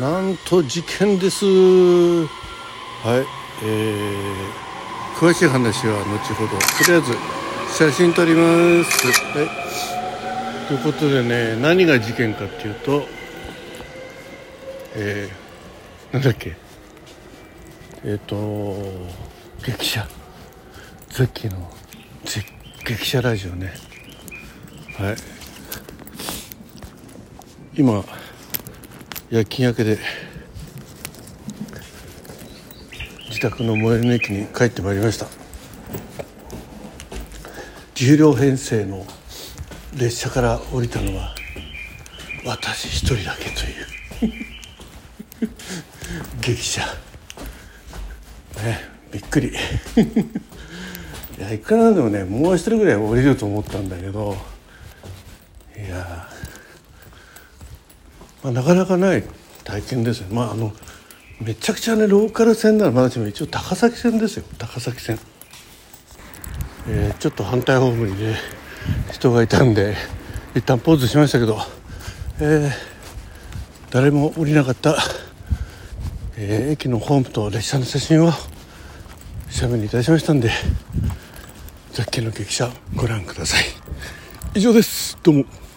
なんと事件です。はい。えー、詳しい話は後ほど。とりあえず写真撮ります。はい。ということでね何が事件かっていうとえー、なんだっけ。えっ、ー、と激写。ザッキーの激写ラジオね。はい。今夜勤明けで自宅の最寄りの駅に帰ってまいりました。10両編成の列車から降りたのは私一人だけという。激写。ねびっくり。いやいくらでもねもう一人ぐらい降りると思ったんだけど。いやまあ、なかなかない体験ですねまああのめちゃくちゃねローカル線ならまだしも一応高崎線ですよ。高崎線、えー、ちょっと反対ホームにね人がいたんで一旦ポーズしましたけど、えー、誰も降りなかった、えー、駅のホームと列車の写真を写メにいたしましたんで雑記の劇者ご覧ください。以上です。どうも。